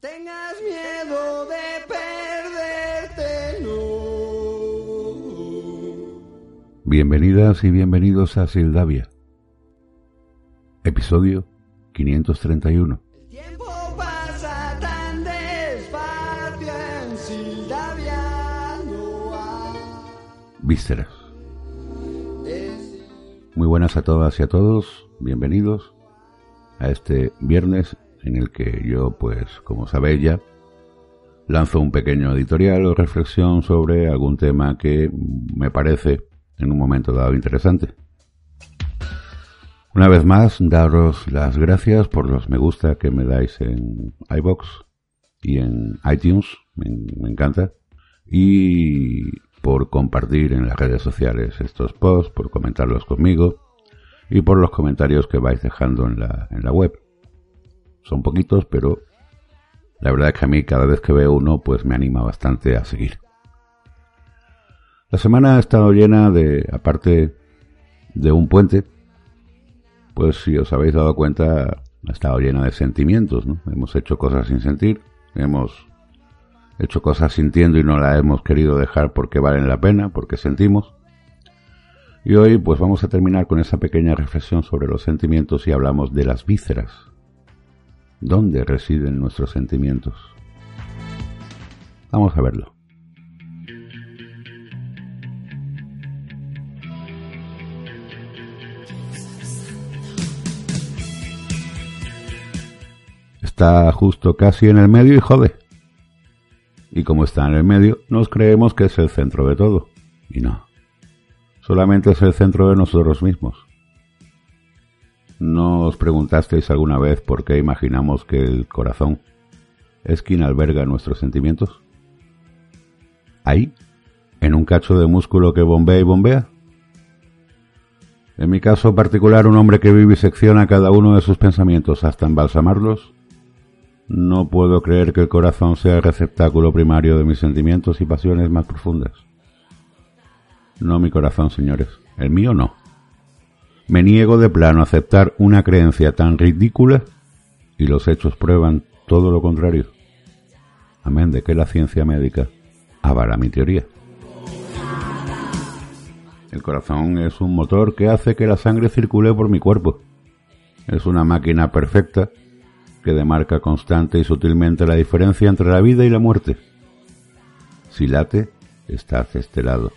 Tengas miedo de perderte, no. Bienvenidas y bienvenidos a Sildavia. Episodio 531. El tiempo pasa tan despacio en Sildavia, no hay Vísceras. Muy buenas a todas y a todos. Bienvenidos a este viernes en el que yo, pues, como sabéis ya, lanzo un pequeño editorial o reflexión sobre algún tema que me parece en un momento dado interesante. Una vez más, daros las gracias por los me gusta que me dais en iBox y en iTunes, me, me encanta, y por compartir en las redes sociales estos posts, por comentarlos conmigo y por los comentarios que vais dejando en la, en la web. Son poquitos, pero la verdad es que a mí cada vez que veo uno, pues me anima bastante a seguir. La semana ha estado llena de, aparte de un puente, pues si os habéis dado cuenta, ha estado llena de sentimientos, ¿no? Hemos hecho cosas sin sentir, hemos hecho cosas sintiendo y no las hemos querido dejar porque valen la pena, porque sentimos. Y hoy pues vamos a terminar con esa pequeña reflexión sobre los sentimientos y hablamos de las vísceras. ¿Dónde residen nuestros sentimientos? Vamos a verlo. Está justo casi en el medio y jode. Y como está en el medio, nos creemos que es el centro de todo. Y no. Solamente es el centro de nosotros mismos. ¿No os preguntasteis alguna vez por qué imaginamos que el corazón es quien alberga nuestros sentimientos? ¿Ahí? ¿En un cacho de músculo que bombea y bombea? En mi caso particular, un hombre que vivisecciona cada uno de sus pensamientos hasta embalsamarlos, no puedo creer que el corazón sea el receptáculo primario de mis sentimientos y pasiones más profundas. No mi corazón, señores. El mío no. Me niego de plano a aceptar una creencia tan ridícula y los hechos prueban todo lo contrario. Amén de que la ciencia médica avala mi teoría. El corazón es un motor que hace que la sangre circule por mi cuerpo. Es una máquina perfecta que demarca constante y sutilmente la diferencia entre la vida y la muerte. Si late, estás este lado,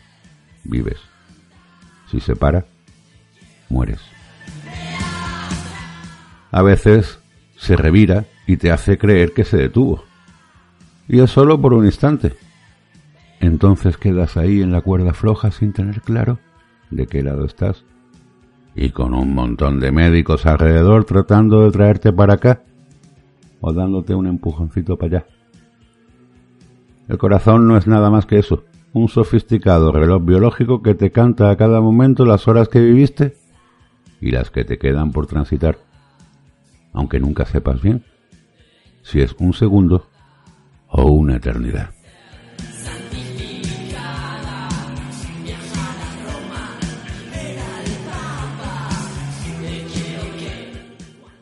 vives. Si se para, mueres. A veces se revira y te hace creer que se detuvo. Y es solo por un instante. Entonces quedas ahí en la cuerda floja sin tener claro de qué lado estás. Y con un montón de médicos alrededor tratando de traerte para acá o dándote un empujoncito para allá. El corazón no es nada más que eso, un sofisticado reloj biológico que te canta a cada momento las horas que viviste y las que te quedan por transitar, aunque nunca sepas bien si es un segundo o una eternidad.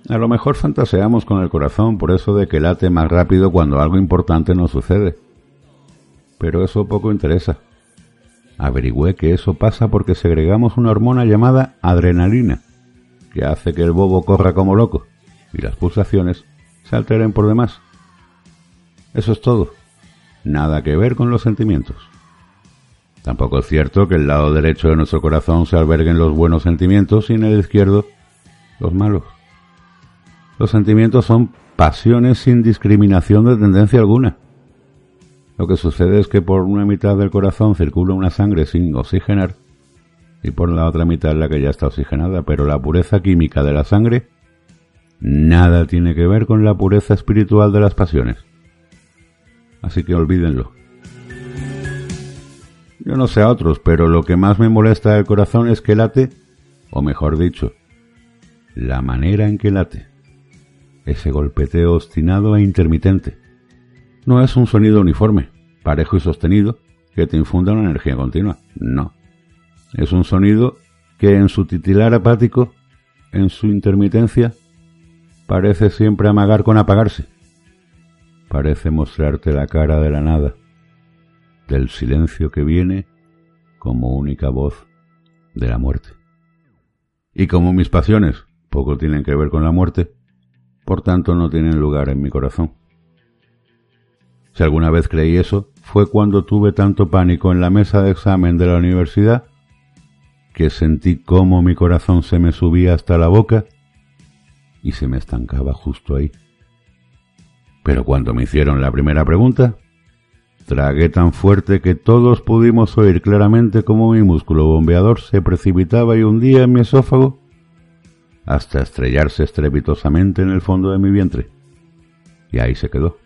A lo mejor fantaseamos con el corazón por eso de que late más rápido cuando algo importante nos sucede. Pero eso poco interesa. Averigüé que eso pasa porque segregamos una hormona llamada adrenalina, que hace que el bobo corra como loco y las pulsaciones se alteren por demás. Eso es todo. Nada que ver con los sentimientos. Tampoco es cierto que el lado derecho de nuestro corazón se alberguen los buenos sentimientos y en el izquierdo los malos. Los sentimientos son pasiones sin discriminación de tendencia alguna. Lo que sucede es que por una mitad del corazón circula una sangre sin oxigenar y por la otra mitad la que ya está oxigenada, pero la pureza química de la sangre nada tiene que ver con la pureza espiritual de las pasiones. Así que olvídenlo. Yo no sé a otros, pero lo que más me molesta del corazón es que late, o mejor dicho, la manera en que late. Ese golpeteo obstinado e intermitente. No es un sonido uniforme, parejo y sostenido, que te infunda una energía continua. No. Es un sonido que en su titilar apático, en su intermitencia, parece siempre amagar con apagarse. Parece mostrarte la cara de la nada, del silencio que viene como única voz de la muerte. Y como mis pasiones poco tienen que ver con la muerte, por tanto no tienen lugar en mi corazón. Si alguna vez creí eso, fue cuando tuve tanto pánico en la mesa de examen de la universidad que sentí cómo mi corazón se me subía hasta la boca y se me estancaba justo ahí. Pero cuando me hicieron la primera pregunta, tragué tan fuerte que todos pudimos oír claramente cómo mi músculo bombeador se precipitaba y hundía en mi esófago hasta estrellarse estrepitosamente en el fondo de mi vientre. Y ahí se quedó.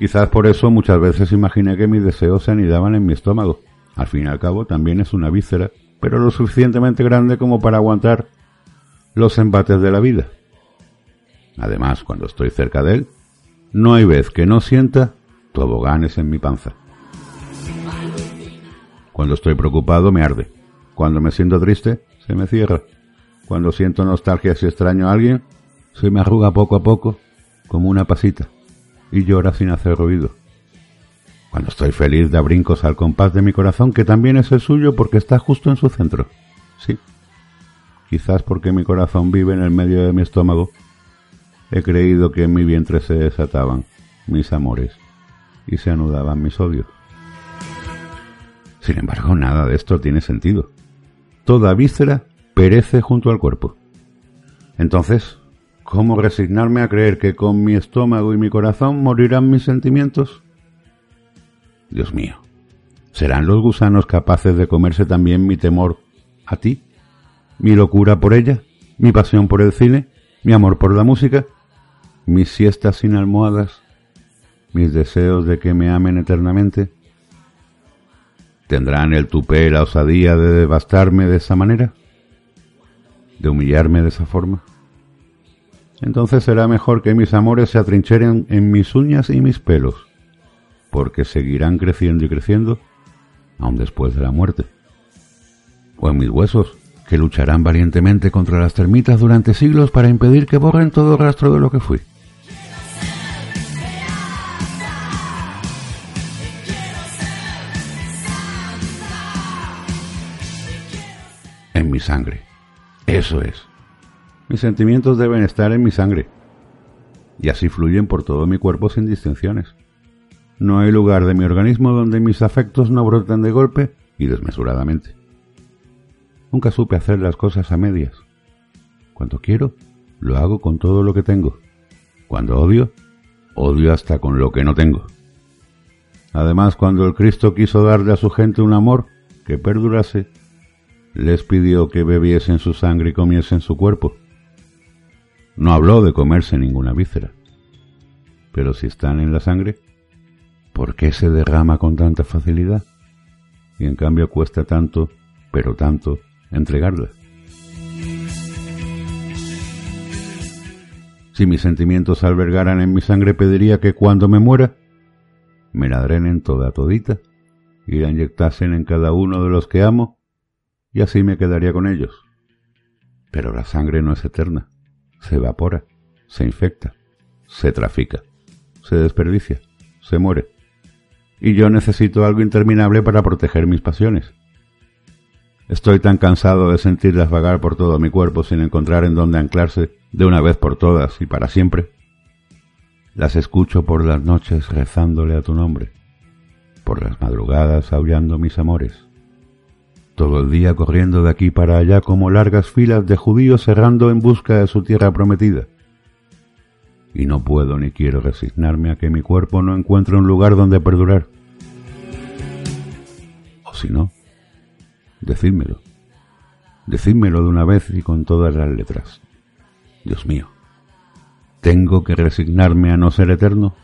Quizás por eso muchas veces imaginé que mis deseos se anidaban en mi estómago. Al fin y al cabo también es una víscera, pero lo suficientemente grande como para aguantar los embates de la vida. Además, cuando estoy cerca de él, no hay vez que no sienta toboganes en mi panza. Cuando estoy preocupado me arde. Cuando me siento triste, se me cierra. Cuando siento nostalgia si extraño a alguien, se me arruga poco a poco como una pasita y llora sin hacer ruido. Cuando estoy feliz da brincos al compás de mi corazón, que también es el suyo porque está justo en su centro. Sí, quizás porque mi corazón vive en el medio de mi estómago, he creído que en mi vientre se desataban mis amores y se anudaban mis odios. Sin embargo, nada de esto tiene sentido. Toda víscera perece junto al cuerpo. Entonces, ¿Cómo resignarme a creer que con mi estómago y mi corazón morirán mis sentimientos? Dios mío, ¿serán los gusanos capaces de comerse también mi temor a ti? ¿Mi locura por ella? ¿Mi pasión por el cine? ¿Mi amor por la música? ¿Mis siestas sin almohadas? ¿Mis deseos de que me amen eternamente? ¿Tendrán el tupé la osadía de devastarme de esa manera? ¿De humillarme de esa forma? Entonces será mejor que mis amores se atrincheren en mis uñas y mis pelos, porque seguirán creciendo y creciendo aun después de la muerte. O en mis huesos, que lucharán valientemente contra las termitas durante siglos para impedir que borren todo rastro de lo que fui. En mi sangre. Eso es. Mis sentimientos deben estar en mi sangre, y así fluyen por todo mi cuerpo sin distinciones. No hay lugar de mi organismo donde mis afectos no broten de golpe y desmesuradamente. Nunca supe hacer las cosas a medias. Cuando quiero, lo hago con todo lo que tengo. Cuando odio, odio hasta con lo que no tengo. Además, cuando el Cristo quiso darle a su gente un amor que perdurase, les pidió que bebiesen su sangre y comiesen su cuerpo. No habló de comerse ninguna víscera. Pero si están en la sangre, ¿por qué se derrama con tanta facilidad? Y en cambio cuesta tanto, pero tanto, entregarla. Si mis sentimientos albergaran en mi sangre, pediría que cuando me muera, me la drenen toda todita y la inyectasen en cada uno de los que amo, y así me quedaría con ellos. Pero la sangre no es eterna se evapora, se infecta, se trafica, se desperdicia, se muere. Y yo necesito algo interminable para proteger mis pasiones. Estoy tan cansado de sentirlas vagar por todo mi cuerpo sin encontrar en dónde anclarse de una vez por todas y para siempre. Las escucho por las noches rezándole a tu nombre, por las madrugadas aullando mis amores todo el día corriendo de aquí para allá como largas filas de judíos cerrando en busca de su tierra prometida. Y no puedo ni quiero resignarme a que mi cuerpo no encuentre un lugar donde perdurar. O si no, decídmelo, Decídmelo de una vez y con todas las letras. Dios mío. ¿Tengo que resignarme a no ser eterno?